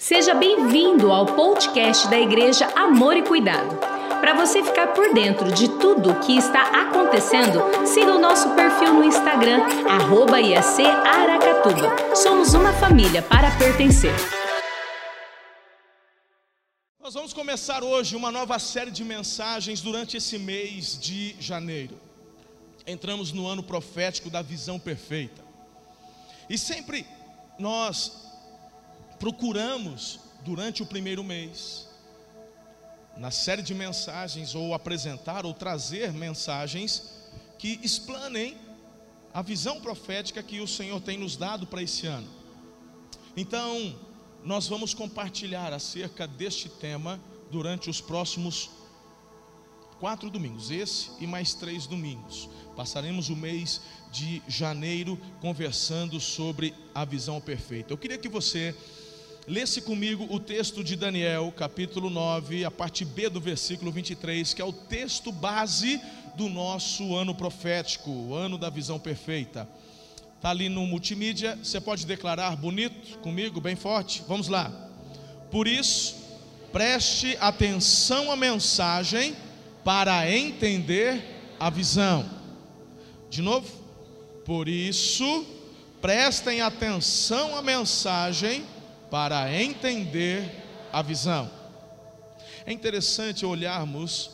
Seja bem-vindo ao podcast da Igreja Amor e Cuidado. Para você ficar por dentro de tudo o que está acontecendo, siga o nosso perfil no Instagram, arroba Aracatuba. Somos uma família para pertencer. Nós vamos começar hoje uma nova série de mensagens durante esse mês de janeiro. Entramos no ano profético da visão perfeita. E sempre nós procuramos durante o primeiro mês, na série de mensagens, ou apresentar ou trazer mensagens que explanem a visão profética que o Senhor tem nos dado para esse ano. Então, nós vamos compartilhar acerca deste tema durante os próximos quatro domingos, esse e mais três domingos. Passaremos o mês de janeiro conversando sobre a visão perfeita. Eu queria que você Lesse comigo o texto de Daniel, capítulo 9, a parte B do versículo 23, que é o texto base do nosso ano profético, o ano da visão perfeita. Está ali no multimídia, você pode declarar bonito comigo, bem forte? Vamos lá. Por isso, preste atenção à mensagem para entender a visão. De novo, por isso, prestem atenção à mensagem para entender a visão. É interessante olharmos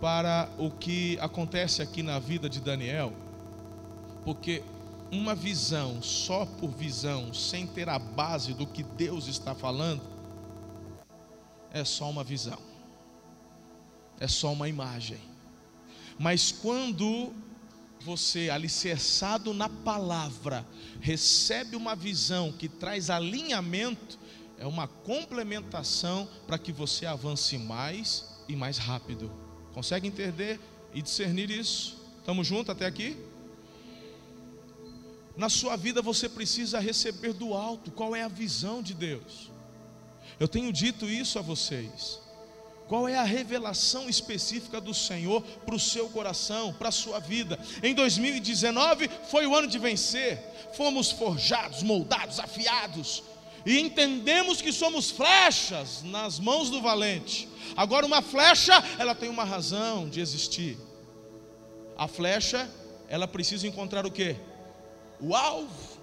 para o que acontece aqui na vida de Daniel, porque uma visão só por visão, sem ter a base do que Deus está falando, é só uma visão, é só uma imagem. Mas quando você, alicerçado na palavra, recebe uma visão que traz alinhamento, é uma complementação para que você avance mais e mais rápido. Consegue entender e discernir isso? Estamos juntos até aqui? Na sua vida você precisa receber do alto qual é a visão de Deus. Eu tenho dito isso a vocês. Qual é a revelação específica do Senhor para o seu coração, para a sua vida? Em 2019 foi o ano de vencer, fomos forjados, moldados, afiados, e entendemos que somos flechas nas mãos do valente. Agora, uma flecha, ela tem uma razão de existir. A flecha, ela precisa encontrar o que? O alvo.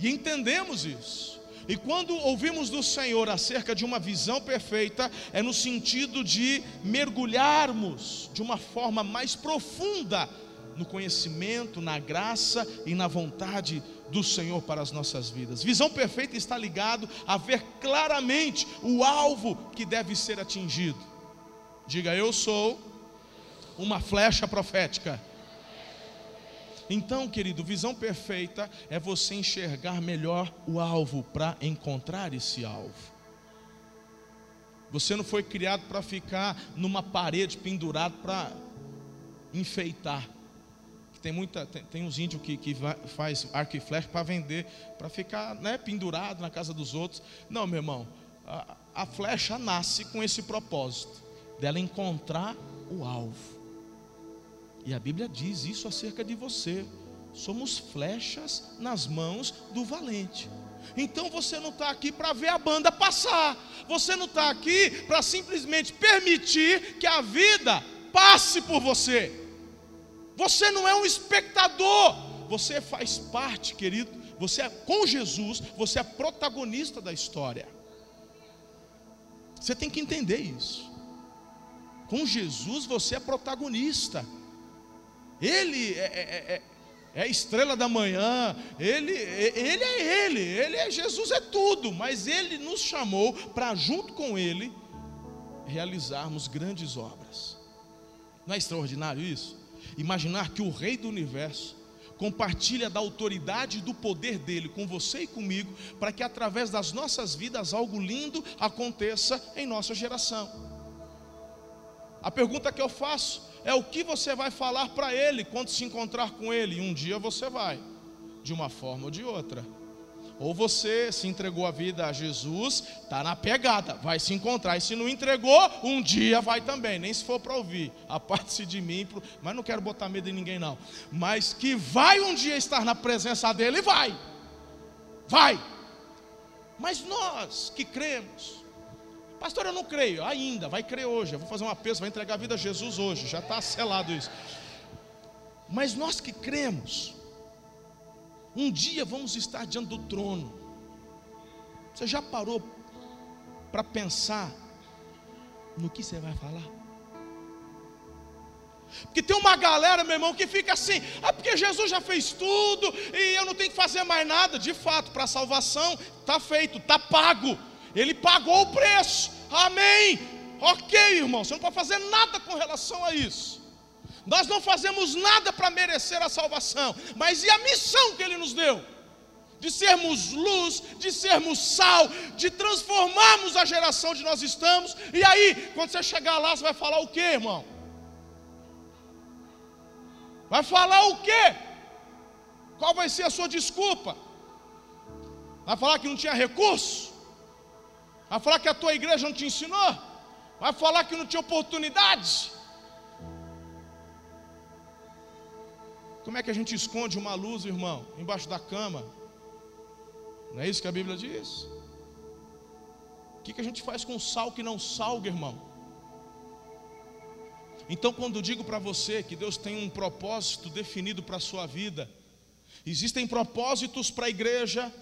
E entendemos isso. E quando ouvimos do Senhor acerca de uma visão perfeita, é no sentido de mergulharmos de uma forma mais profunda no conhecimento, na graça e na vontade do Senhor para as nossas vidas. Visão perfeita está ligado a ver claramente o alvo que deve ser atingido. Diga, eu sou uma flecha profética. Então, querido, visão perfeita é você enxergar melhor o alvo para encontrar esse alvo. Você não foi criado para ficar numa parede pendurado para enfeitar. Tem muita, tem, tem uns índios que, que vai, faz arco e flecha para vender, para ficar né, pendurado na casa dos outros. Não, meu irmão, a, a flecha nasce com esse propósito, dela encontrar o alvo. E a Bíblia diz isso acerca de você. Somos flechas nas mãos do valente. Então você não está aqui para ver a banda passar. Você não está aqui para simplesmente permitir que a vida passe por você. Você não é um espectador. Você faz parte, querido. Você é com Jesus. Você é protagonista da história. Você tem que entender isso. Com Jesus você é protagonista. Ele é, é, é, é, a estrela da manhã, ele, ele é Ele, Ele é Jesus, é tudo, mas Ele nos chamou para, junto com Ele, realizarmos grandes obras. Não é extraordinário isso? Imaginar que o Rei do universo compartilha da autoridade e do poder dele com você e comigo, para que através das nossas vidas algo lindo aconteça em nossa geração. A pergunta que eu faço é o que você vai falar para ele quando se encontrar com ele. E um dia você vai, de uma forma ou de outra. Ou você se entregou a vida a Jesus, está na pegada, vai se encontrar. E se não entregou, um dia vai também, nem se for para ouvir. Aparte-se de mim, mas não quero botar medo em ninguém, não. Mas que vai um dia estar na presença dele, vai. Vai. Mas nós que cremos, pastor, eu não creio ainda, vai crer hoje. Eu vou fazer uma peça, vai entregar a vida a Jesus hoje, já está selado isso. Mas nós que cremos, um dia vamos estar diante do trono. Você já parou para pensar no que você vai falar? Porque tem uma galera, meu irmão, que fica assim: ah, porque Jesus já fez tudo e eu não tenho que fazer mais nada. De fato, para a salvação está feito, está pago. Ele pagou o preço. Amém. Ok, irmão, você não pode fazer nada com relação a isso. Nós não fazemos nada para merecer a salvação, mas e a missão que Ele nos deu? De sermos luz, de sermos sal, de transformarmos a geração onde nós estamos. E aí, quando você chegar lá, você vai falar o que, irmão? Vai falar o quê? Qual vai ser a sua desculpa? Vai falar que não tinha recurso? Vai falar que a tua igreja não te ensinou? Vai falar que não tinha oportunidade? Como é que a gente esconde uma luz, irmão, embaixo da cama? Não é isso que a Bíblia diz? O que, que a gente faz com sal que não salga, irmão? Então, quando digo para você que Deus tem um propósito definido para a sua vida, existem propósitos para a igreja,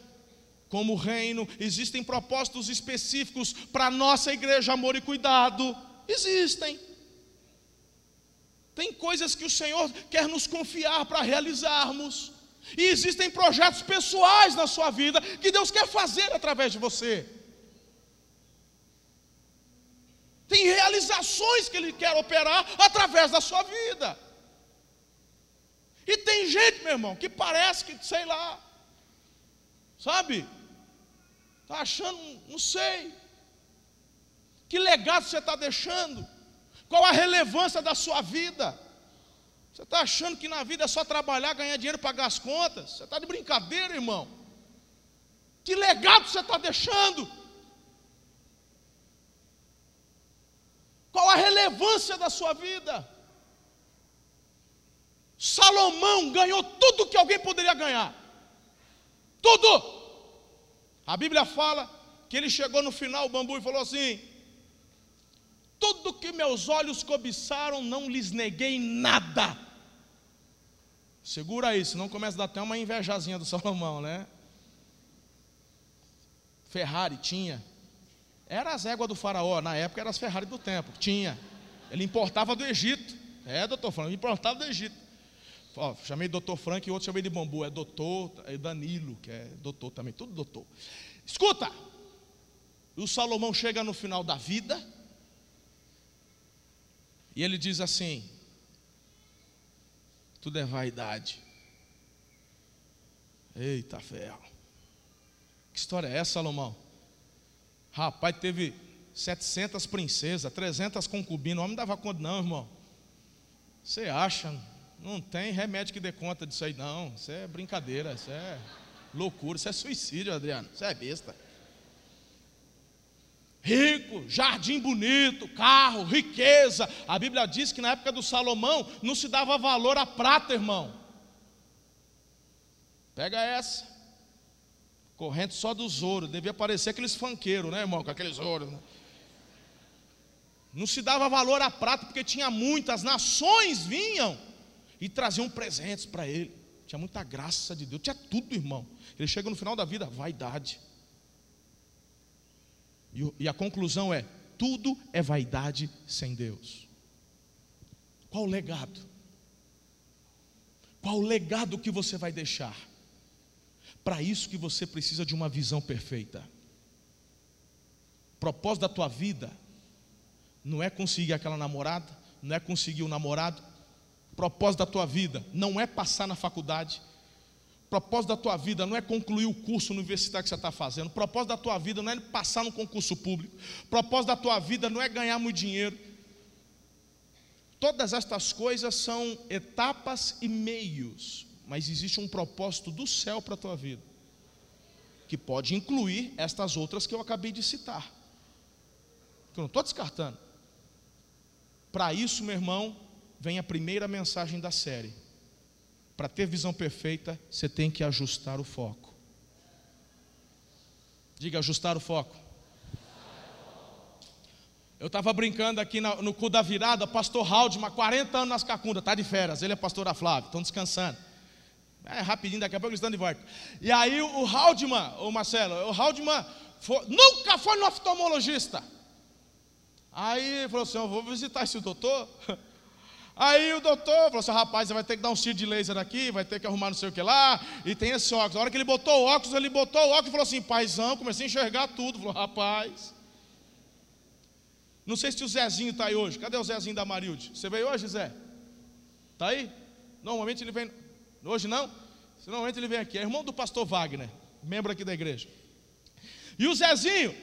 como reino, existem propósitos específicos para a nossa igreja, amor e cuidado. Existem. Tem coisas que o Senhor quer nos confiar para realizarmos. E existem projetos pessoais na sua vida que Deus quer fazer através de você. Tem realizações que Ele quer operar através da sua vida. E tem gente, meu irmão, que parece que, sei lá, sabe? Está achando, não sei. Que legado você está deixando? Qual a relevância da sua vida? Você está achando que na vida é só trabalhar, ganhar dinheiro, pagar as contas? Você está de brincadeira, irmão. Que legado você está deixando? Qual a relevância da sua vida? Salomão ganhou tudo que alguém poderia ganhar. Tudo. A Bíblia fala que ele chegou no final, o bambu, e falou assim: Tudo que meus olhos cobiçaram, não lhes neguei nada. Segura aí, senão começa a dar até uma invejazinha do Salomão, né? Ferrari tinha, era as éguas do faraó, na época eram as Ferrari do tempo, tinha. Ele importava do Egito. É, doutor Franco, importava do Egito. Ó, chamei doutor Frank e outro chamei de bambu. É doutor é Danilo, que é doutor também, tudo doutor. Escuta! O Salomão chega no final da vida e ele diz assim: tudo é vaidade. Eita ferro. Que história é essa, Salomão? Rapaz, teve 700 princesas, 300 concubinas. O homem não dava conta, não, irmão. Você acha? Não tem remédio que dê conta disso aí, não. Isso é brincadeira, isso é loucura, isso é suicídio, Adriano. Isso é besta. Rico, jardim bonito, carro, riqueza. A Bíblia diz que na época do Salomão não se dava valor à prata, irmão. Pega essa. Corrente só dos ouros. Devia parecer aqueles fanqueiros, né, irmão? Com aqueles ouros. Né? Não se dava valor à prata porque tinha muitas nações vinham e traziam presentes para ele. Tinha muita graça de Deus, tinha tudo, irmão. Ele chega no final da vida, vaidade. E, e a conclusão é: tudo é vaidade sem Deus. Qual o legado? Qual o legado que você vai deixar? Para isso que você precisa de uma visão perfeita. O propósito da tua vida não é conseguir aquela namorada, não é conseguir o um namorado. Propósito da tua vida não é passar na faculdade. Propósito da tua vida não é concluir o curso universitário que você está fazendo. Propósito da tua vida não é passar no concurso público. Propósito da tua vida não é ganhar muito dinheiro. Todas estas coisas são etapas e meios mas existe um propósito do céu para a tua vida, que pode incluir estas outras que eu acabei de citar, que eu não estou descartando. Para isso, meu irmão, vem a primeira mensagem da série. Para ter visão perfeita, você tem que ajustar o foco. Diga ajustar o foco. Eu estava brincando aqui no cu da virada, pastor Haldman, 40 anos nas cacundas, está de férias, ele é pastor da Flávia, estão descansando. É rapidinho, daqui a pouco eles estão de volta. E aí o Haldman, o Marcelo, o Haldman foi, nunca foi no oftalmologista. Aí ele falou assim: Eu vou visitar esse doutor. Aí o doutor falou assim: rapaz, você vai ter que dar um tiro de laser aqui, vai ter que arrumar não sei o que lá, e tem esse óculos. Na hora que ele botou o óculos, ele botou o óculos e falou assim: paizão, comecei a enxergar tudo. Falou: rapaz. Não sei se o Zezinho está aí hoje. Cadê o Zezinho da Marilde? Você veio hoje, Zé? Está aí? Normalmente ele vem. Hoje não? Normalmente ele vem aqui. É irmão do pastor Wagner, membro aqui da igreja. E o Zezinho,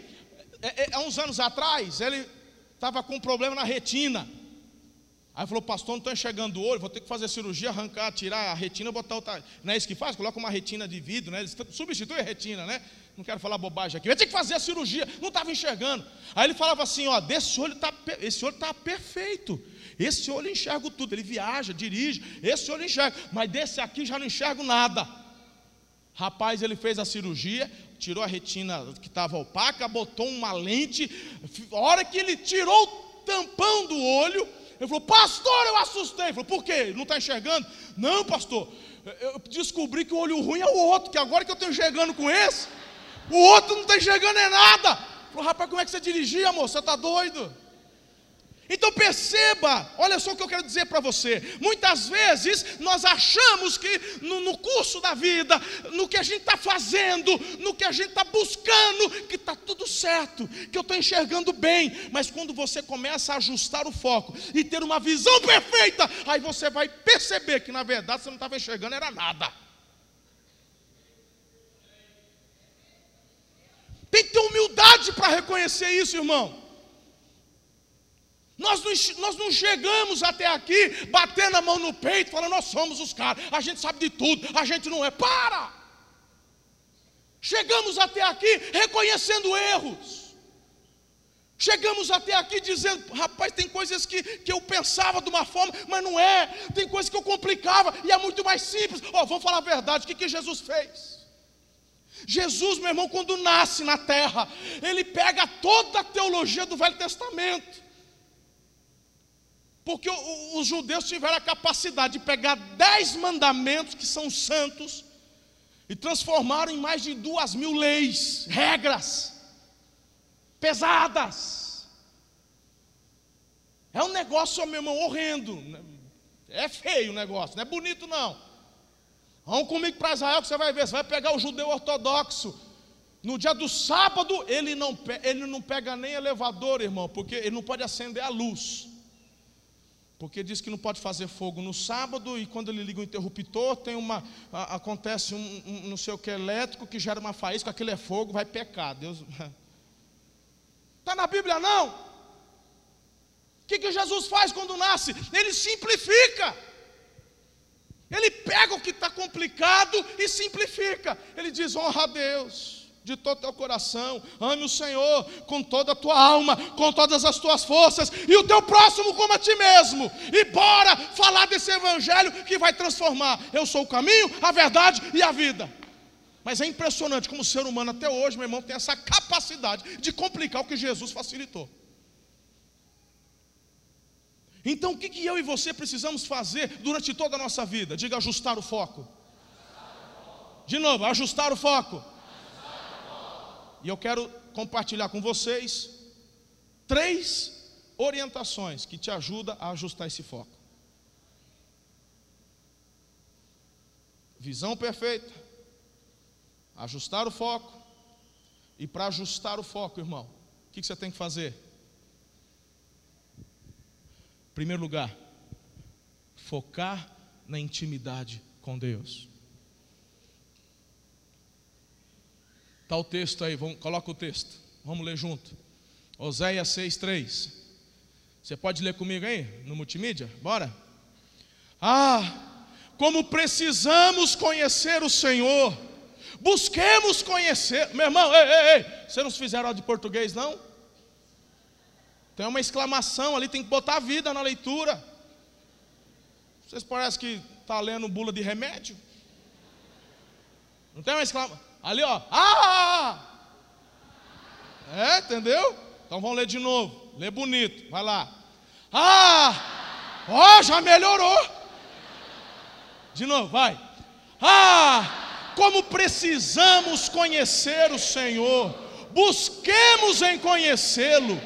é, é, há uns anos atrás, ele estava com um problema na retina. Aí falou, pastor, não estou enxergando o olho, vou ter que fazer cirurgia, arrancar, tirar a retina, botar outra. Não é isso que faz? Coloca uma retina de vidro, né? Substitui a retina, né? Não quero falar bobagem aqui. Eu tinha que fazer a cirurgia, não estava enxergando. Aí ele falava assim: ó, desse olho tá, esse olho está perfeito. Esse olho enxerga tudo. Ele viaja, dirige, esse olho enxerga. Mas desse aqui já não enxergo nada. Rapaz, ele fez a cirurgia, tirou a retina que estava opaca, botou uma lente. A hora que ele tirou o tampão do olho, ele falou: Pastor, eu assustei. Ele falou: Por quê? Não está enxergando? Não, pastor. Eu descobri que o olho ruim é o outro, que agora que eu estou enxergando com esse, o outro não está enxergando é nada. Ele falou: Rapaz, como é que você dirigia, amor? Você está doido? Então perceba, olha só o que eu quero dizer para você. Muitas vezes nós achamos que no, no curso da vida, no que a gente está fazendo, no que a gente está buscando, que está tudo certo, que eu estou enxergando bem. Mas quando você começa a ajustar o foco e ter uma visão perfeita, aí você vai perceber que na verdade você não estava enxergando era nada. Tem que ter humildade para reconhecer isso, irmão. Nós não, nós não chegamos até aqui batendo a mão no peito, falando, nós somos os caras, a gente sabe de tudo, a gente não é. Para! Chegamos até aqui reconhecendo erros. Chegamos até aqui dizendo, rapaz, tem coisas que, que eu pensava de uma forma, mas não é. Tem coisas que eu complicava e é muito mais simples. Ó, oh, vamos falar a verdade, o que, que Jesus fez? Jesus, meu irmão, quando nasce na terra, ele pega toda a teologia do Velho Testamento porque os judeus tiveram a capacidade de pegar dez mandamentos que são santos e transformaram em mais de duas mil leis, regras, pesadas. É um negócio, meu irmão, horrendo. É feio o negócio, não é bonito não. Vamos comigo para Israel que você vai ver. Você vai pegar o judeu ortodoxo. No dia do sábado, ele não, ele não pega nem elevador, irmão, porque ele não pode acender a luz. Porque diz que não pode fazer fogo no sábado e quando ele liga o interruptor, tem uma acontece um, um não sei o que elétrico que gera uma faísca, aquilo é fogo, vai pecar. Deus Está na Bíblia não? O que, que Jesus faz quando nasce? Ele simplifica. Ele pega o que está complicado e simplifica. Ele diz: honra a Deus de todo o teu coração, ame o Senhor com toda a tua alma, com todas as tuas forças, e o teu próximo como a ti mesmo, e bora falar desse evangelho que vai transformar. Eu sou o caminho, a verdade e a vida. Mas é impressionante como o ser humano até hoje, meu irmão, tem essa capacidade de complicar o que Jesus facilitou. Então, o que, que eu e você precisamos fazer durante toda a nossa vida? Diga ajustar o foco. De novo, ajustar o foco. E eu quero compartilhar com vocês três orientações que te ajudam a ajustar esse foco. Visão perfeita, ajustar o foco. E para ajustar o foco, irmão, o que você tem que fazer? Em primeiro lugar, focar na intimidade com Deus. Está o texto aí, vamos, coloca o texto. Vamos ler junto. Oséias 6,3. Você pode ler comigo aí no multimídia? Bora? Ah, como precisamos conhecer o Senhor. Busquemos conhecer. Meu irmão, ei, ei, ei. Você não fizeram aula de português, não? Tem uma exclamação ali, tem que botar vida na leitura. Vocês parecem que está lendo bula de remédio? Não tem uma exclamação. Ali, ó. Ah! É, entendeu? Então vamos ler de novo. Lê bonito. Vai lá. Ah! Ó, oh, já melhorou. De novo, vai. Ah! Como precisamos conhecer o Senhor. Busquemos em conhecê-lo.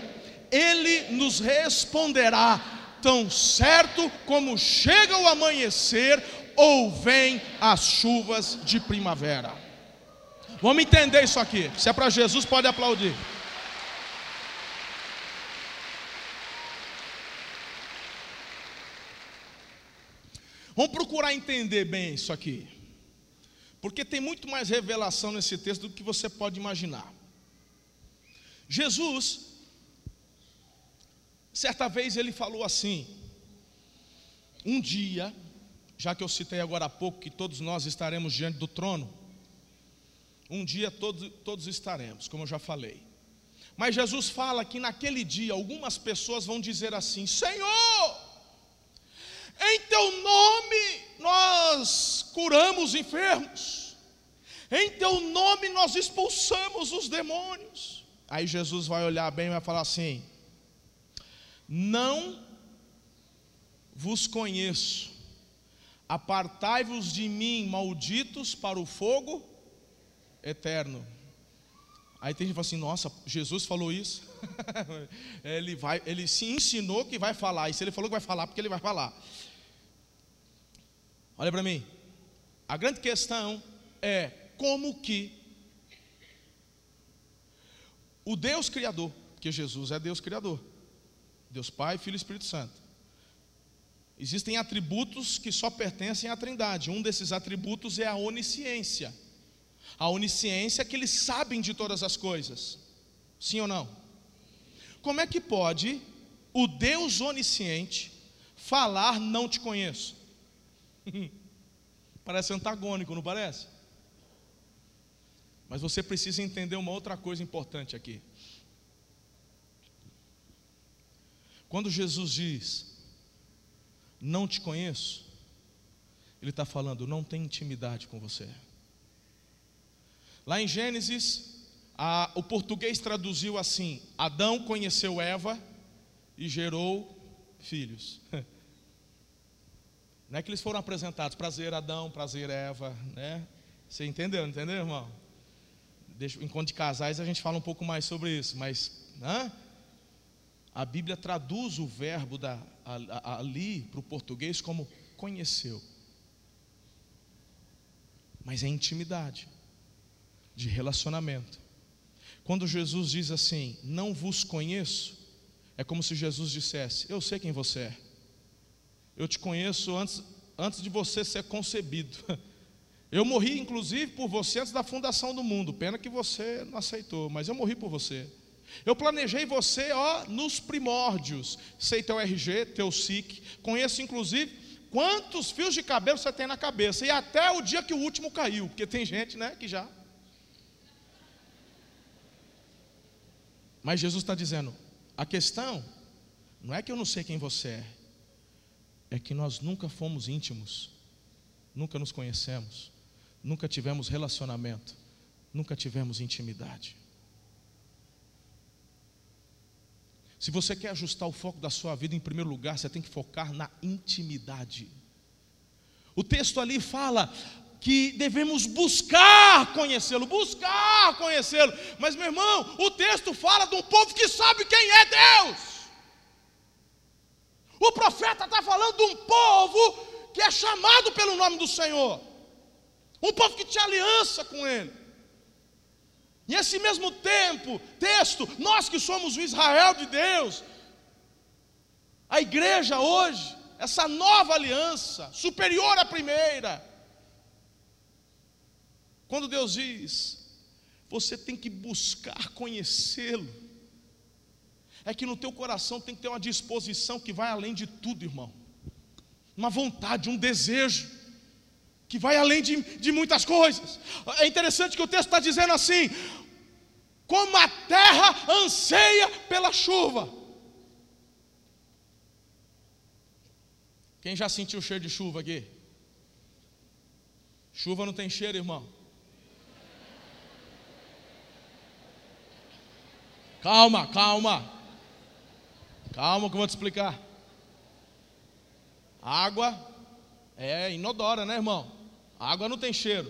Ele nos responderá tão certo como chega o amanhecer ou vem as chuvas de primavera. Vamos entender isso aqui. Se é para Jesus, pode aplaudir. Vamos procurar entender bem isso aqui. Porque tem muito mais revelação nesse texto do que você pode imaginar. Jesus, certa vez ele falou assim: Um dia, já que eu citei agora há pouco que todos nós estaremos diante do trono, um dia todos, todos estaremos, como eu já falei. Mas Jesus fala que naquele dia algumas pessoas vão dizer assim: Senhor, em teu nome nós curamos enfermos, em teu nome nós expulsamos os demônios. Aí Jesus vai olhar bem e vai falar assim: Não vos conheço, apartai-vos de mim, malditos, para o fogo eterno. Aí tem gente que fala assim: nossa, Jesus falou isso. ele, vai, ele se ensinou que vai falar. E se ele falou que vai falar, porque ele vai falar. Olha para mim. A grande questão é como que o Deus Criador, porque Jesus é Deus Criador, Deus Pai, Filho e Espírito Santo. Existem atributos que só pertencem à Trindade. Um desses atributos é a onisciência. A onisciência é que eles sabem de todas as coisas. Sim ou não? Como é que pode o Deus onisciente falar não te conheço? parece antagônico, não parece? Mas você precisa entender uma outra coisa importante aqui. Quando Jesus diz, não te conheço, Ele está falando, não tem intimidade com você. Lá em Gênesis, a, o português traduziu assim: Adão conheceu Eva e gerou filhos. Não é que eles foram apresentados, prazer Adão, prazer Eva, né? Você entendeu, entendeu, irmão? Deixa, enquanto de casais a gente fala um pouco mais sobre isso, mas a Bíblia traduz o verbo da, ali para o português como conheceu. Mas é intimidade de relacionamento. Quando Jesus diz assim, não vos conheço, é como se Jesus dissesse: Eu sei quem você é, eu te conheço antes, antes de você ser concebido. Eu morri, inclusive, por você antes da fundação do mundo. Pena que você não aceitou, mas eu morri por você. Eu planejei você, ó, nos primórdios. Sei teu RG, teu SIC. Conheço, inclusive, quantos fios de cabelo você tem na cabeça. E até o dia que o último caiu. Porque tem gente, né, que já Mas Jesus está dizendo: a questão não é que eu não sei quem você é, é que nós nunca fomos íntimos, nunca nos conhecemos, nunca tivemos relacionamento, nunca tivemos intimidade. Se você quer ajustar o foco da sua vida, em primeiro lugar, você tem que focar na intimidade. O texto ali fala: que devemos buscar conhecê-lo, buscar conhecê-lo. Mas, meu irmão, o texto fala de um povo que sabe quem é Deus. O profeta está falando de um povo que é chamado pelo nome do Senhor, um povo que tinha aliança com Ele. E esse mesmo tempo, texto, nós que somos o Israel de Deus, a igreja hoje, essa nova aliança, superior à primeira, quando Deus diz, você tem que buscar conhecê-lo, é que no teu coração tem que ter uma disposição que vai além de tudo, irmão. Uma vontade, um desejo, que vai além de, de muitas coisas. É interessante que o texto está dizendo assim: como a terra anseia pela chuva. Quem já sentiu o cheiro de chuva aqui? Chuva não tem cheiro, irmão. Calma, calma. Calma que eu vou te explicar. Água é inodora, né, irmão? Água não tem cheiro.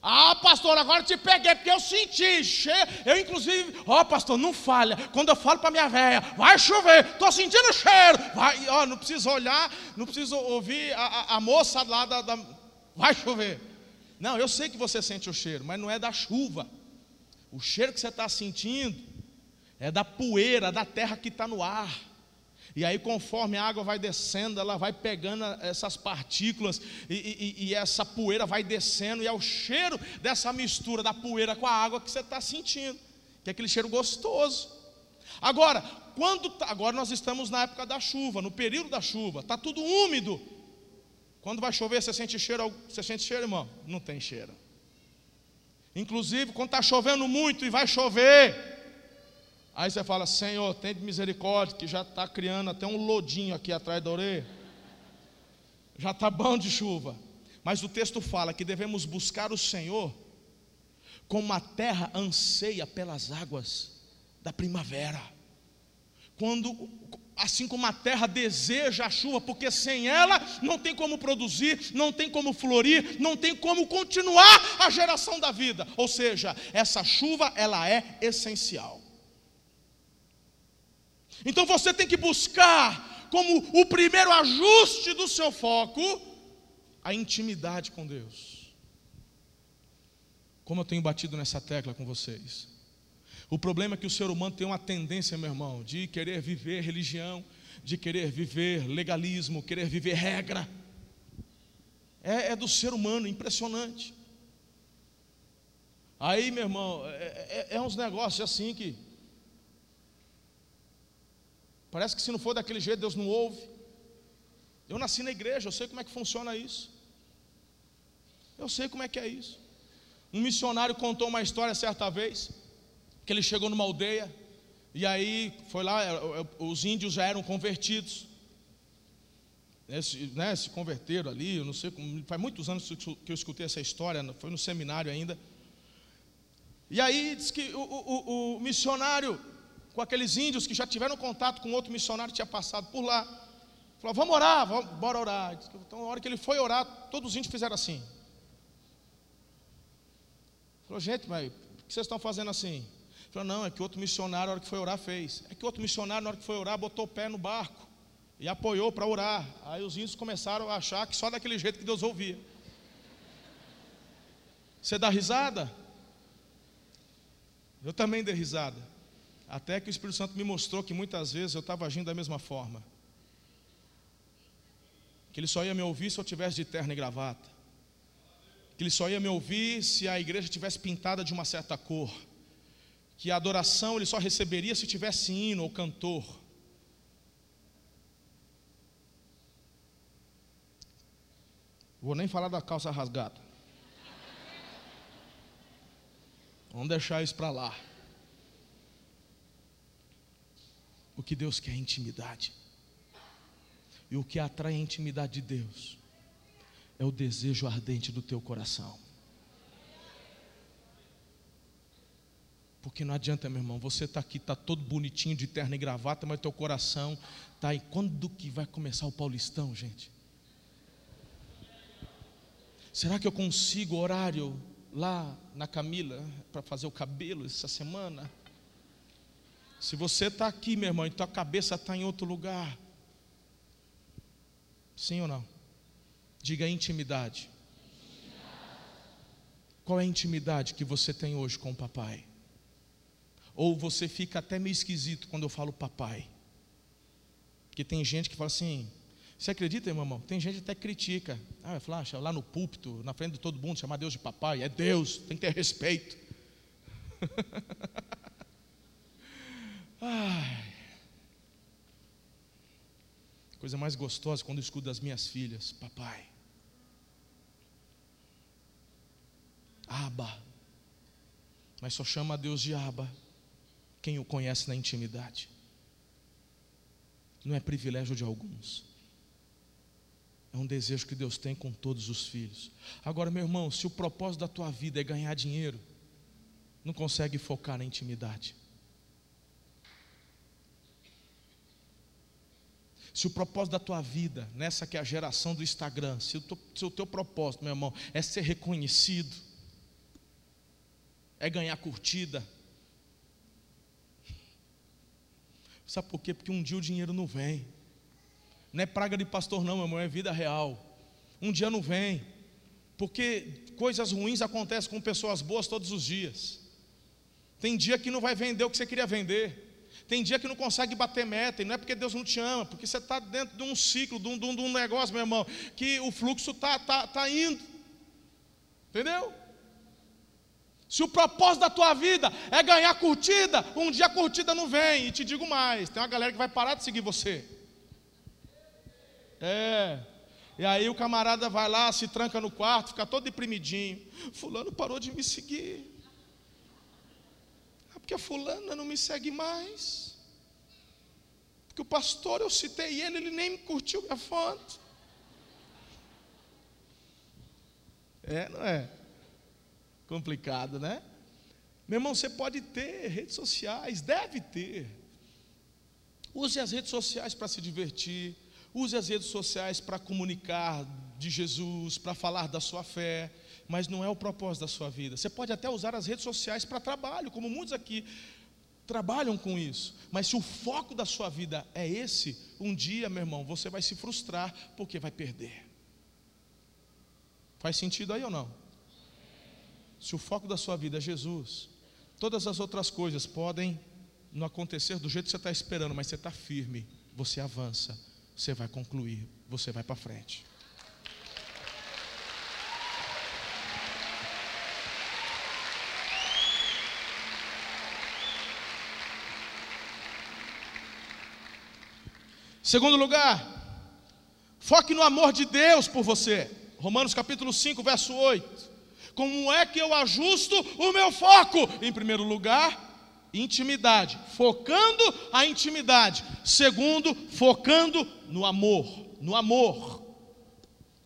Ah, pastor, agora te peguei, porque eu senti cheiro. Eu, inclusive, ó, oh, pastor, não falha. Quando eu falo para minha velha, vai chover, estou sentindo cheiro. Vai, ó, não precisa olhar, não precisa ouvir a, a, a moça lá da, da. Vai chover. Não, eu sei que você sente o cheiro, mas não é da chuva. O cheiro que você está sentindo é da poeira, da terra que está no ar. E aí, conforme a água vai descendo, ela vai pegando essas partículas e, e, e, essa poeira vai descendo, e é o cheiro dessa mistura da poeira com a água que você está sentindo, que é aquele cheiro gostoso. Agora, quando tá, agora nós estamos na época da chuva, no período da chuva, está tudo úmido. Quando vai chover, você sente cheiro? Você sente cheiro, irmão? Não tem cheiro. Inclusive, quando está chovendo muito e vai chover, Aí você fala, Senhor, tem misericórdia, que já está criando até um lodinho aqui atrás da orelha. Já está bom de chuva. Mas o texto fala que devemos buscar o Senhor como a terra anseia pelas águas da primavera. Quando assim como a terra deseja a chuva, porque sem ela não tem como produzir, não tem como florir, não tem como continuar a geração da vida. Ou seja, essa chuva ela é essencial. Então você tem que buscar, como o primeiro ajuste do seu foco, a intimidade com Deus. Como eu tenho batido nessa tecla com vocês. O problema é que o ser humano tem uma tendência, meu irmão, de querer viver religião, de querer viver legalismo, querer viver regra. É, é do ser humano, impressionante. Aí, meu irmão, é, é, é uns negócios assim que Parece que se não for daquele jeito, Deus não ouve. Eu nasci na igreja, eu sei como é que funciona isso. Eu sei como é que é isso. Um missionário contou uma história certa vez, que ele chegou numa aldeia, e aí foi lá, é, é, os índios já eram convertidos. né, se converteram ali, eu não sei, faz muitos anos que eu escutei essa história, foi no seminário ainda. E aí diz que o, o, o missionário com aqueles índios que já tiveram contato com outro missionário que tinha passado por lá. Falou, vamos orar, vamos, bora orar. Então, na hora que ele foi orar, todos os índios fizeram assim. Falou, gente, mas por que vocês estão fazendo assim? Falou, não, é que outro missionário, na hora que foi orar, fez. É que outro missionário, na hora que foi orar, botou o pé no barco e apoiou para orar. Aí os índios começaram a achar que só daquele jeito que Deus ouvia. Você dá risada? Eu também dei risada. Até que o Espírito Santo me mostrou que muitas vezes eu estava agindo da mesma forma. Que ele só ia me ouvir se eu tivesse de terno e gravata. Que ele só ia me ouvir se a igreja tivesse pintada de uma certa cor. Que a adoração ele só receberia se tivesse hino ou cantor. Vou nem falar da calça rasgada. Vamos deixar isso para lá. O que Deus quer é intimidade. E o que atrai a intimidade de Deus é o desejo ardente do teu coração. Porque não adianta, meu irmão, você está aqui, está todo bonitinho de terno e gravata, mas teu coração está aí. Quando que vai começar o Paulistão, gente? Será que eu consigo horário lá na Camila para fazer o cabelo essa semana? Se você está aqui, meu irmão, e tua cabeça está em outro lugar. Sim ou não? Diga intimidade. Qual é a intimidade que você tem hoje com o papai? Ou você fica até meio esquisito quando eu falo papai? Porque tem gente que fala assim, você acredita, meu irmão? Tem gente que até critica. Ah, flash, lá no púlpito, na frente de todo mundo, chamar Deus de papai. É Deus, tem que ter respeito. Ai. Coisa mais gostosa quando eu escuto das minhas filhas, papai. Aba. Mas só chama a Deus de Aba quem o conhece na intimidade. Não é privilégio de alguns. É um desejo que Deus tem com todos os filhos. Agora, meu irmão, se o propósito da tua vida é ganhar dinheiro, não consegue focar na intimidade. Se o propósito da tua vida, nessa que é a geração do Instagram, se o teu, se o teu propósito, meu irmão, é ser reconhecido, é ganhar curtida. Sabe por quê? Porque um dia o dinheiro não vem. Não é praga de pastor, não, meu irmão, é vida real. Um dia não vem. Porque coisas ruins acontecem com pessoas boas todos os dias. Tem dia que não vai vender o que você queria vender. Tem dia que não consegue bater meta, e não é porque Deus não te ama, porque você está dentro de um ciclo, de um, de um, negócio, meu irmão, que o fluxo está tá, tá indo. Entendeu? Se o propósito da tua vida é ganhar curtida, um dia a curtida não vem. E te digo mais: tem uma galera que vai parar de seguir você. É. E aí o camarada vai lá, se tranca no quarto, fica todo deprimidinho. Fulano parou de me seguir. Porque a fulana não me segue mais. Porque o pastor, eu citei ele, ele nem curtiu minha foto. É, não é? Complicado, né? Meu irmão, você pode ter redes sociais, deve ter. Use as redes sociais para se divertir Use as redes sociais para comunicar de Jesus, para falar da sua fé, mas não é o propósito da sua vida. Você pode até usar as redes sociais para trabalho, como muitos aqui trabalham com isso. Mas se o foco da sua vida é esse, um dia, meu irmão, você vai se frustrar porque vai perder. Faz sentido aí ou não? Se o foco da sua vida é Jesus, todas as outras coisas podem não acontecer do jeito que você está esperando, mas você está firme, você avança você vai concluir, você vai para frente. Segundo lugar, foque no amor de Deus por você. Romanos capítulo 5, verso 8. Como é que eu ajusto o meu foco? Em primeiro lugar, intimidade, focando a intimidade. Segundo, focando no amor, no amor.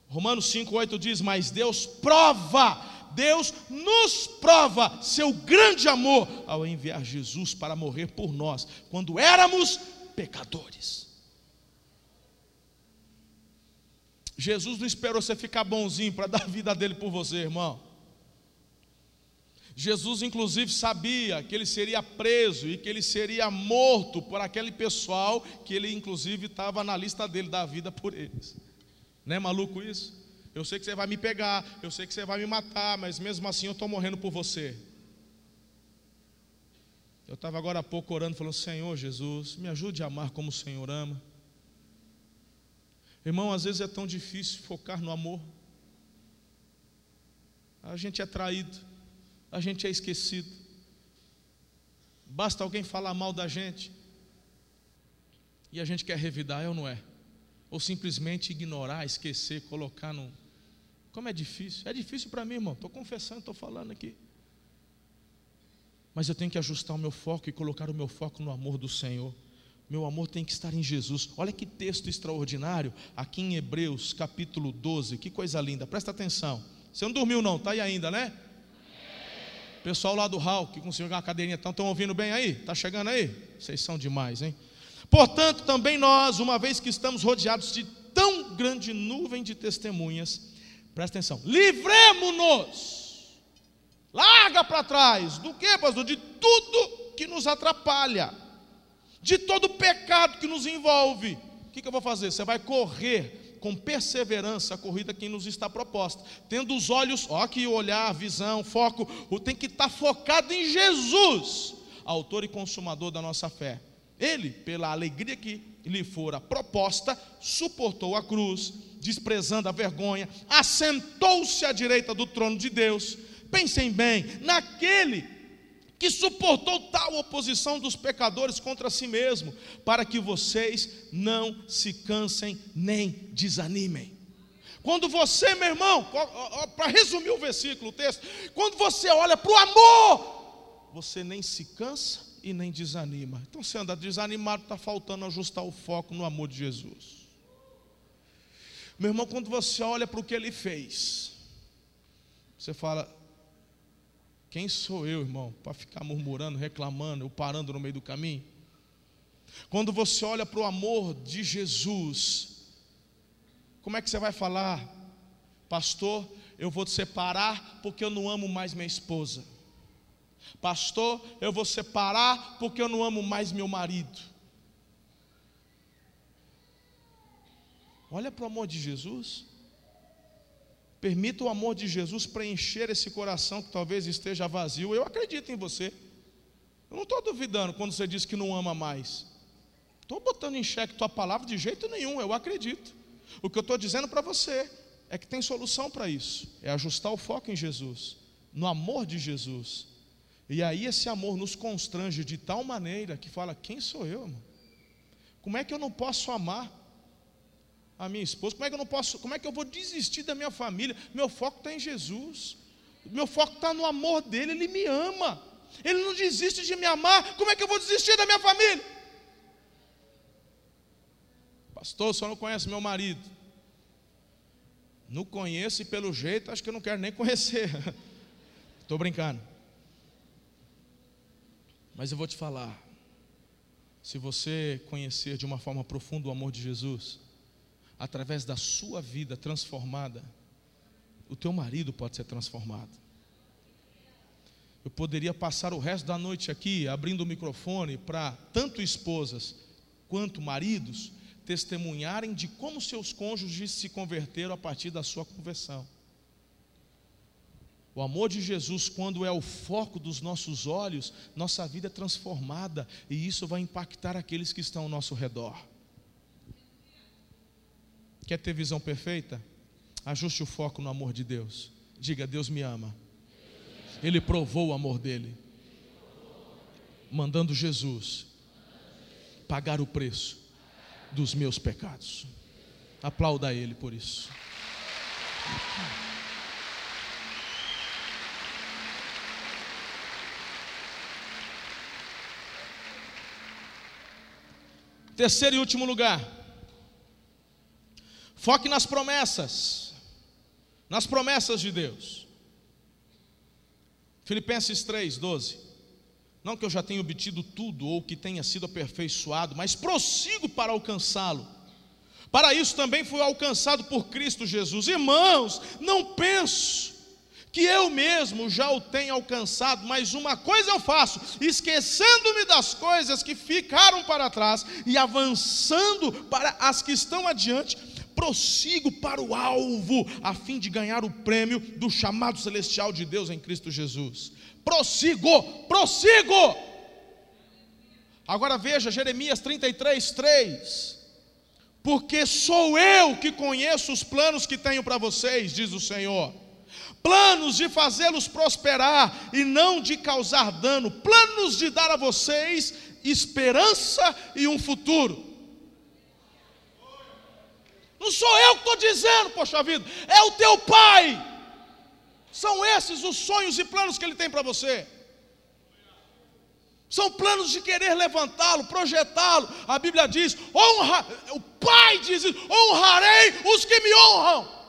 Romanos 5:8 diz: "Mas Deus prova, Deus nos prova seu grande amor ao enviar Jesus para morrer por nós, quando éramos pecadores." Jesus não esperou você ficar bonzinho para dar a vida dele por você, irmão. Jesus, inclusive, sabia que ele seria preso e que ele seria morto por aquele pessoal que ele, inclusive, estava na lista dele da vida por eles. Não é maluco isso? Eu sei que você vai me pegar, eu sei que você vai me matar, mas mesmo assim eu estou morrendo por você. Eu estava agora há pouco orando, falando: Senhor Jesus, me ajude a amar como o Senhor ama. Irmão, às vezes é tão difícil focar no amor. A gente é traído a gente é esquecido. Basta alguém falar mal da gente e a gente quer revidar, é ou não é? Ou simplesmente ignorar, esquecer, colocar no. Como é difícil? É difícil para mim, irmão. Estou confessando, estou falando aqui. Mas eu tenho que ajustar o meu foco e colocar o meu foco no amor do Senhor. Meu amor tem que estar em Jesus. Olha que texto extraordinário, aqui em Hebreus, capítulo 12. Que coisa linda, presta atenção. Você não dormiu, não, está aí ainda, né? Pessoal lá do hall que conseguiu uma cadeirinha, estão, estão ouvindo bem aí? Está chegando aí? Vocês são demais, hein? Portanto, também nós, uma vez que estamos rodeados de tão grande nuvem de testemunhas, presta atenção, livremos-nos, larga para trás, do que, pastor? De tudo que nos atrapalha, de todo pecado que nos envolve. O que, que eu vou fazer? Você vai correr com perseverança a corrida que nos está proposta. Tendo os olhos, ó, aqui olhar, visão, foco, tem que estar focado em Jesus, autor e consumador da nossa fé. Ele, pela alegria que lhe fora proposta, suportou a cruz, desprezando a vergonha, assentou-se à direita do trono de Deus. Pensem bem, naquele que suportou tal oposição dos pecadores contra si mesmo, para que vocês não se cansem nem desanimem. Quando você, meu irmão, para resumir o versículo, o texto, quando você olha para o amor, você nem se cansa e nem desanima. Então, você anda desanimado, está faltando ajustar o foco no amor de Jesus. Meu irmão, quando você olha para o que ele fez, você fala, quem sou eu, irmão, para ficar murmurando, reclamando, eu parando no meio do caminho? Quando você olha para o amor de Jesus, como é que você vai falar, pastor? Eu vou te separar porque eu não amo mais minha esposa. Pastor, eu vou separar porque eu não amo mais meu marido. Olha para o amor de Jesus. Permita o amor de Jesus preencher esse coração que talvez esteja vazio. Eu acredito em você. Eu não estou duvidando quando você diz que não ama mais. Estou botando em xeque tua palavra de jeito nenhum, eu acredito. O que eu estou dizendo para você é que tem solução para isso. É ajustar o foco em Jesus, no amor de Jesus. E aí esse amor nos constrange de tal maneira que fala: quem sou eu, irmão? Como é que eu não posso amar a minha esposa? Como é que eu não posso? Como é que eu vou desistir da minha família? Meu foco está em Jesus. Meu foco está no amor dele. Ele me ama. Ele não desiste de me amar. Como é que eu vou desistir da minha família? Pastor, só não conhece meu marido. Não conheço e pelo jeito acho que eu não quero nem conhecer. Estou brincando. Mas eu vou te falar: se você conhecer de uma forma profunda o amor de Jesus, através da sua vida transformada, o teu marido pode ser transformado. Eu poderia passar o resto da noite aqui abrindo o microfone para tanto esposas quanto maridos testemunharem de como seus cônjuges se converteram a partir da sua conversão. O amor de Jesus, quando é o foco dos nossos olhos, nossa vida é transformada e isso vai impactar aqueles que estão ao nosso redor. Quer ter visão perfeita? Ajuste o foco no amor de Deus. Diga: Deus me ama. Ele provou o amor dele, mandando Jesus pagar o preço dos meus pecados. Aplauda Ele por isso. Terceiro e último lugar. Foque nas promessas. Nas promessas de Deus. Filipenses 3, 12. Não que eu já tenha obtido tudo ou que tenha sido aperfeiçoado, mas prossigo para alcançá-lo. Para isso também fui alcançado por Cristo Jesus. Irmãos, não penso que eu mesmo já o tenho alcançado, mas uma coisa eu faço, esquecendo-me das coisas que ficaram para trás e avançando para as que estão adiante, prossigo para o alvo, a fim de ganhar o prêmio do chamado celestial de Deus em Cristo Jesus. Prossigo, prossigo. Agora veja Jeremias 33, 3. Porque sou eu que conheço os planos que tenho para vocês, diz o Senhor planos de fazê-los prosperar e não de causar dano, planos de dar a vocês esperança e um futuro. Não sou eu que estou dizendo, poxa vida, é o teu pai. São esses os sonhos e planos que ele tem para você. São planos de querer levantá-lo, projetá-lo. A Bíblia diz: honra, o pai diz: honrarei os que me honram.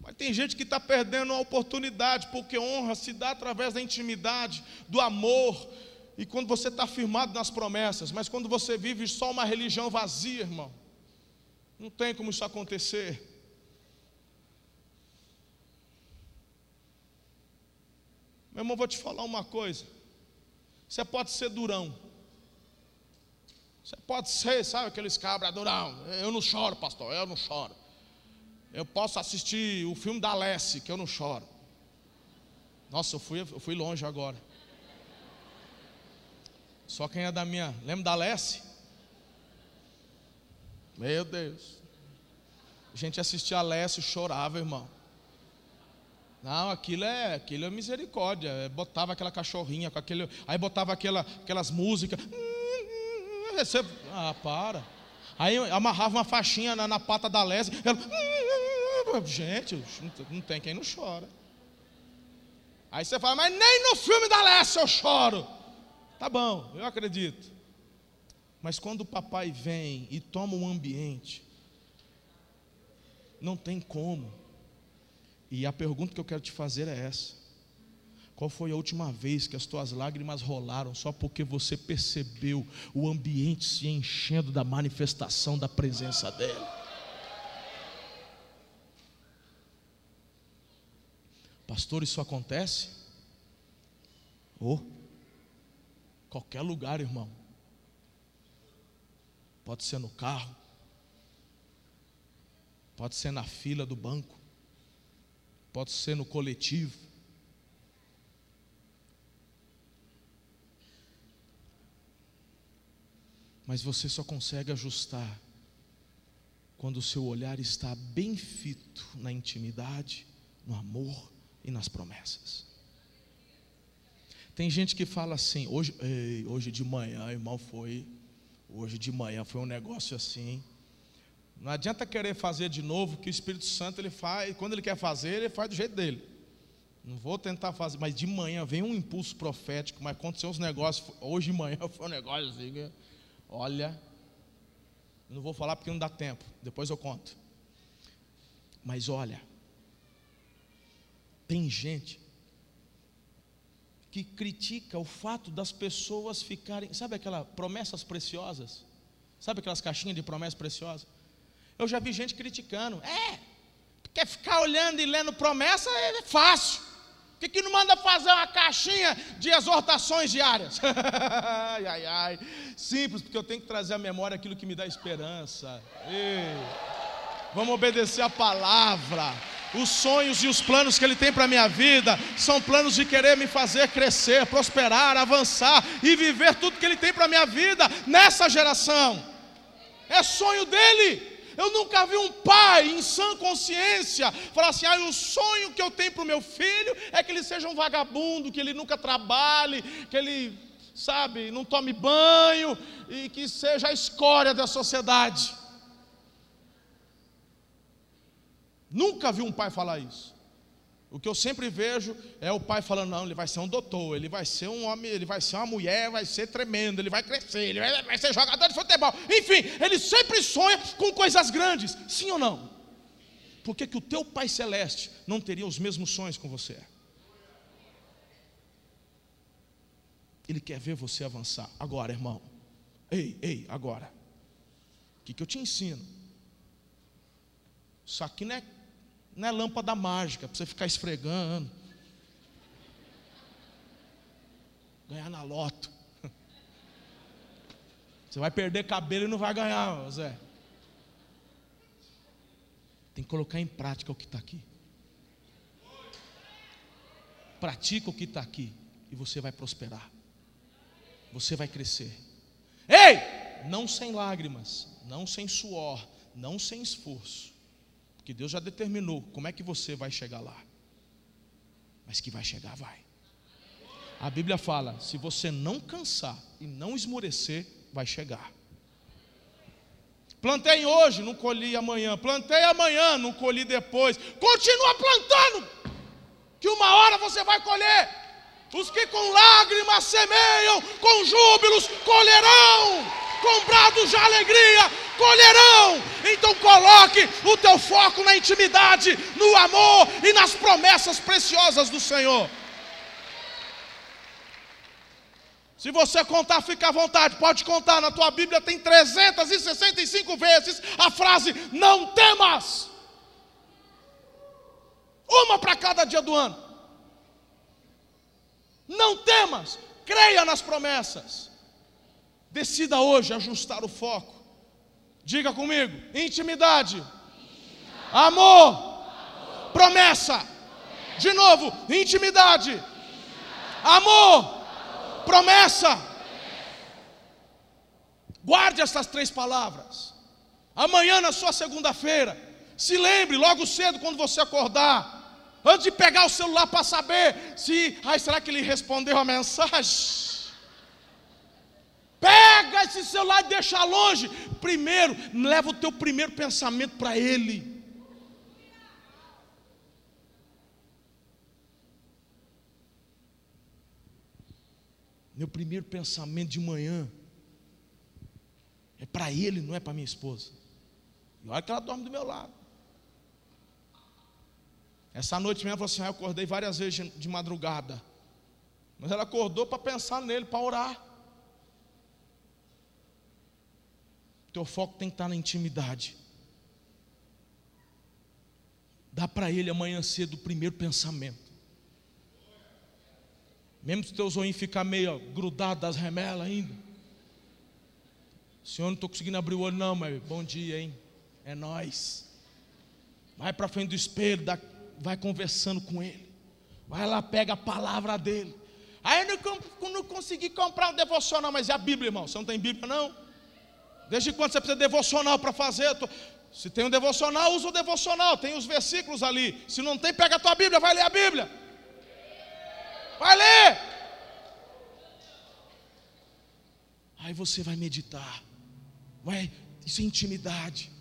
Mas tem gente que está perdendo a oportunidade, porque honra se dá através da intimidade, do amor, e quando você está firmado nas promessas, mas quando você vive só uma religião vazia, irmão, não tem como isso acontecer. Meu irmão, vou te falar uma coisa. Você pode ser durão. Você pode ser, sabe, aqueles cabra durão. Eu não choro, pastor, eu não choro. Eu posso assistir o filme da Alessi, que eu não choro. Nossa, eu fui, eu fui longe agora. Só quem é da minha. Lembra da Alessi? Meu Deus. A gente assistia a e chorava, irmão. Não, aquilo é, aquilo é misericórdia. É, botava aquela cachorrinha com aquele, aí botava aquela, aquelas músicas. Ah, para. Aí amarrava uma faixinha na, na pata da Lésia. Ela, gente, não tem quem não chora. Aí você fala, mas nem no filme da Lécia eu choro. Tá bom, eu acredito. Mas quando o papai vem e toma um ambiente, não tem como. E a pergunta que eu quero te fazer é essa: Qual foi a última vez que as tuas lágrimas rolaram só porque você percebeu o ambiente se enchendo da manifestação da presença dele? Pastor, isso acontece? Oh, qualquer lugar, irmão. Pode ser no carro, pode ser na fila do banco, pode ser no coletivo. Mas você só consegue ajustar quando o seu olhar está bem fito na intimidade, no amor e nas promessas. Tem gente que fala assim, hoje, ei, hoje de manhã, irmão, foi, hoje de manhã foi um negócio assim. Não adianta querer fazer de novo, que o Espírito Santo ele faz, quando ele quer fazer, ele faz do jeito dele. Não vou tentar fazer, mas de manhã vem um impulso profético, mas aconteceu uns negócios, hoje de manhã foi um negócio assim, olha, não vou falar porque não dá tempo, depois eu conto. Mas olha, tem gente que critica o fato das pessoas ficarem, sabe aquelas promessas preciosas? Sabe aquelas caixinhas de promessas preciosas? Eu já vi gente criticando. É, quer ficar olhando e lendo promessa é fácil. Por que, que não manda fazer uma caixinha de exortações diárias? ai, ai, ai. Simples, porque eu tenho que trazer à memória aquilo que me dá esperança. Ei, vamos obedecer a palavra. Os sonhos e os planos que Ele tem para a minha vida são planos de querer me fazer crescer, prosperar, avançar e viver tudo que Ele tem para a minha vida nessa geração. É sonho dele. Eu nunca vi um pai em sã consciência falar assim: ah, o sonho que eu tenho para o meu filho é que ele seja um vagabundo, que ele nunca trabalhe, que ele, sabe, não tome banho e que seja a escória da sociedade. Nunca vi um pai falar isso. O que eu sempre vejo é o pai falando: não, ele vai ser um doutor, ele vai ser um homem, ele vai ser uma mulher, vai ser tremendo, ele vai crescer, ele vai, ser jogador de futebol. Enfim, ele sempre sonha com coisas grandes, sim ou não? Por que, que o teu pai celeste não teria os mesmos sonhos com você? Ele quer ver você avançar. Agora, irmão, ei, ei, agora. O que, que eu te ensino? Isso aqui não é não é lâmpada mágica para você ficar esfregando. Ganhar na loto. Você vai perder cabelo e não vai ganhar, Zé. Tem que colocar em prática o que está aqui. Pratica o que está aqui e você vai prosperar. Você vai crescer. Ei! Não sem lágrimas, não sem suor, não sem esforço porque Deus já determinou como é que você vai chegar lá. Mas que vai chegar, vai. A Bíblia fala: se você não cansar e não esmorecer, vai chegar. Plantei hoje, não colhi amanhã. Plantei amanhã, não colhi depois. Continua plantando, que uma hora você vai colher. Os que com lágrimas semeiam, com júbilos colherão, com brados de alegria colherão. Então coloque o teu foco na intimidade, no amor e nas promessas preciosas do Senhor. Se você contar, fica à vontade, pode contar. Na tua Bíblia tem 365 vezes a frase: Não temas. Uma para cada dia do ano. Não temas, creia nas promessas. Decida hoje ajustar o foco. Diga comigo: intimidade, Amor. Amor. Promessa. promessa. De novo: intimidade, Amor. Amor. Promessa. Guarde essas três palavras. Amanhã, na sua segunda-feira, se lembre logo cedo quando você acordar. Antes de pegar o celular para saber se, ai, será que ele respondeu a mensagem? Pega esse celular e deixa longe. Primeiro, leva o teu primeiro pensamento para ele. Meu primeiro pensamento de manhã é para ele, não é para minha esposa. E olha que ela dorme do meu lado. Essa noite mesmo, ela assim: ah, eu acordei várias vezes de madrugada. Mas ela acordou para pensar nele, para orar. Teu foco tem que estar na intimidade. Dá para ele amanhã cedo o primeiro pensamento. Mesmo se teus olhinhos ficar meio grudados das remelas ainda. Senhor, não estou conseguindo abrir o olho, não, mas bom dia, hein? É nós. Vai para frente do espelho, dá, vai conversando com ele. Vai lá, pega a palavra dele. Aí eu não, não consegui comprar um devocional, mas e a Bíblia, irmão? Você não tem Bíblia, não? Desde quando você precisa de devocional para fazer? Se tem um devocional, usa o devocional, tem os versículos ali. Se não tem, pega a tua Bíblia, vai ler a Bíblia. Vai ler. Aí você vai meditar. Vai, isso é intimidade.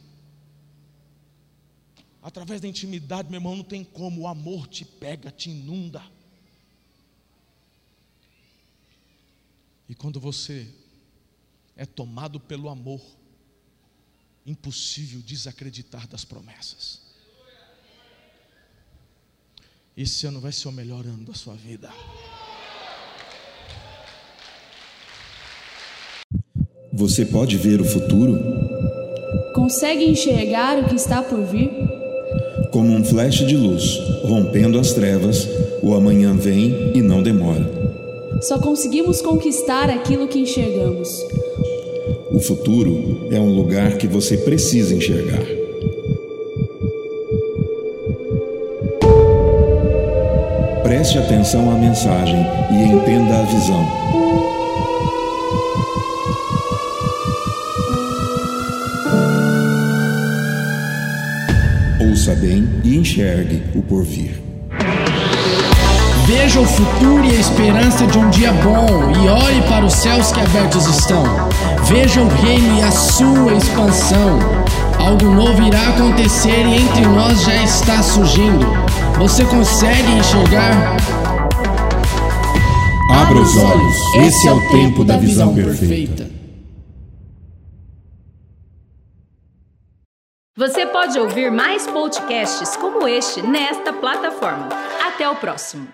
Através da intimidade, meu irmão, não tem como, o amor te pega, te inunda. E quando você é tomado pelo amor, impossível desacreditar das promessas. Esse ano vai ser o melhor ano da sua vida. Você pode ver o futuro? Consegue enxergar o que está por vir? Como um flash de luz, rompendo as trevas, o amanhã vem e não demora. Só conseguimos conquistar aquilo que enxergamos. O futuro é um lugar que você precisa enxergar. Preste atenção à mensagem e entenda a visão. Ouça bem e enxergue o porvir. Veja o futuro e a esperança de um dia bom e olhe para os céus que abertos estão. Veja o reino e a sua expansão. Algo novo irá acontecer e entre nós já está surgindo. Você consegue enxergar? Abra os olhos, esse é o tempo da visão perfeita. Você pode ouvir mais podcasts como este nesta plataforma. Até o próximo.